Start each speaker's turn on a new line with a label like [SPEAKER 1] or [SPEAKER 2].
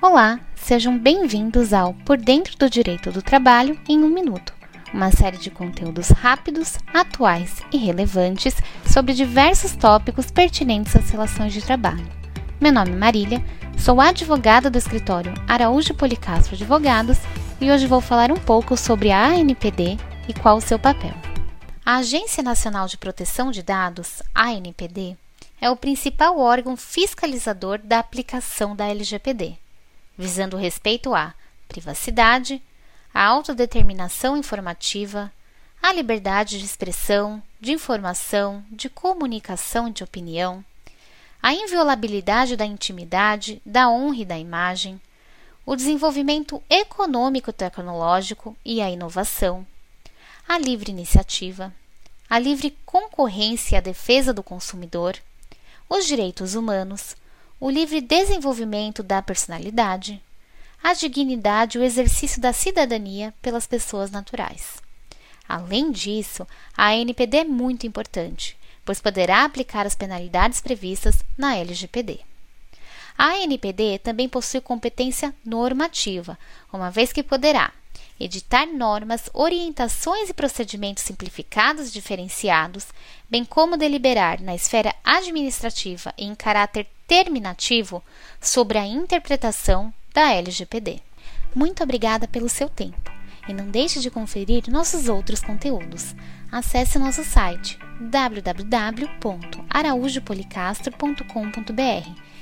[SPEAKER 1] Olá, sejam bem-vindos ao Por Dentro do Direito do Trabalho em um Minuto, uma série de conteúdos rápidos, atuais e relevantes sobre diversos tópicos pertinentes às relações de trabalho. Meu nome é Marília, sou advogada do escritório Araújo Policastro Advogados e hoje vou falar um pouco sobre a ANPD e qual o seu papel. A Agência Nacional de Proteção de Dados, ANPD, é o principal órgão fiscalizador da aplicação da LGPD visando o respeito à privacidade, à autodeterminação informativa, à liberdade de expressão, de informação, de comunicação e de opinião, à inviolabilidade da intimidade, da honra e da imagem, o desenvolvimento econômico-tecnológico e a inovação, a livre iniciativa, a livre concorrência e a defesa do consumidor, os direitos humanos, o livre desenvolvimento da personalidade, a dignidade e o exercício da cidadania pelas pessoas naturais. Além disso, a ANPD é muito importante, pois poderá aplicar as penalidades previstas na LGPD. A ANPD também possui competência normativa, uma vez que poderá editar normas, orientações e procedimentos simplificados e diferenciados, bem como deliberar na esfera administrativa e em caráter terminativo sobre a interpretação da LGPD. Muito obrigada pelo seu tempo e não deixe de conferir nossos outros conteúdos. Acesse nosso site www.araújopolicastro.com.br